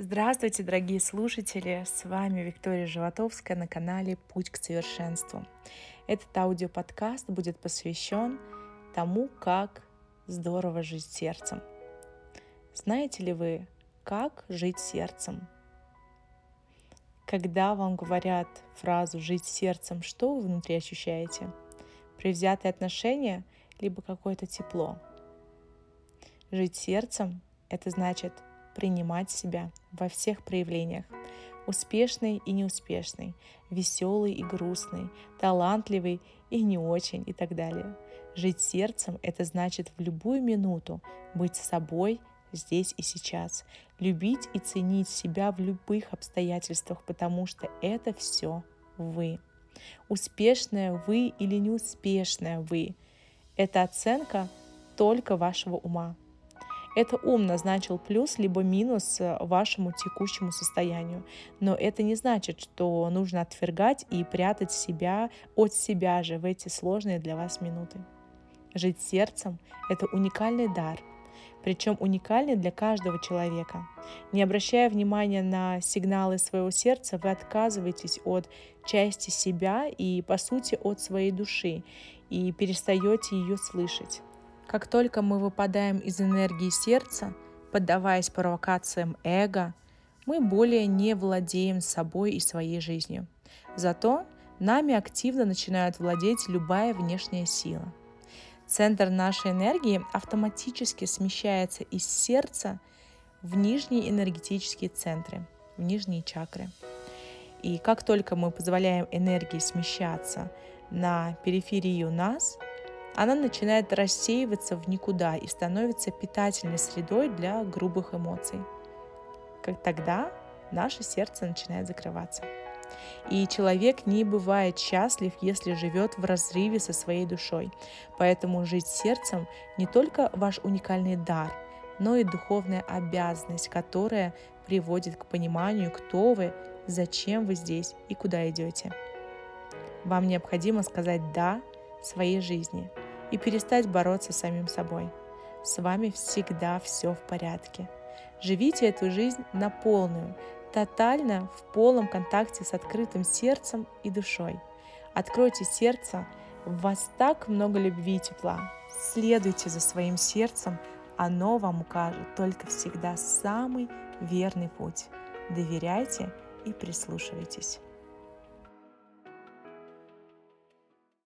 Здравствуйте, дорогие слушатели! С вами Виктория Животовская на канале «Путь к совершенству». Этот аудиоподкаст будет посвящен тому, как здорово жить сердцем. Знаете ли вы, как жить сердцем? Когда вам говорят фразу «жить сердцем», что вы внутри ощущаете? Привзятые отношения, либо какое-то тепло? Жить сердцем – это значит – принимать себя во всех проявлениях. Успешный и неуспешный, веселый и грустный, талантливый и не очень и так далее. Жить сердцем – это значит в любую минуту быть собой здесь и сейчас, любить и ценить себя в любых обстоятельствах, потому что это все вы. Успешная вы или неуспешная вы – это оценка только вашего ума. Это ум назначил плюс либо минус э, вашему текущему состоянию. Но это не значит, что нужно отвергать и прятать себя от себя же в эти сложные для вас минуты. Жить сердцем – это уникальный дар, причем уникальный для каждого человека. Не обращая внимания на сигналы своего сердца, вы отказываетесь от части себя и, по сути, от своей души и перестаете ее слышать. Как только мы выпадаем из энергии сердца, поддаваясь провокациям эго, мы более не владеем собой и своей жизнью. Зато нами активно начинает владеть любая внешняя сила. Центр нашей энергии автоматически смещается из сердца в нижние энергетические центры, в нижние чакры. И как только мы позволяем энергии смещаться на периферию нас, она начинает рассеиваться в никуда и становится питательной средой для грубых эмоций. Как тогда наше сердце начинает закрываться. И человек не бывает счастлив, если живет в разрыве со своей душой. Поэтому жить сердцем не только ваш уникальный дар, но и духовная обязанность, которая приводит к пониманию, кто вы, зачем вы здесь и куда идете. Вам необходимо сказать «да» своей жизни – и перестать бороться с самим собой. С вами всегда все в порядке. Живите эту жизнь на полную, тотально в полном контакте с открытым сердцем и душой. Откройте сердце, в вас так много любви и тепла. Следуйте за своим сердцем, оно вам укажет только всегда самый верный путь. Доверяйте и прислушивайтесь.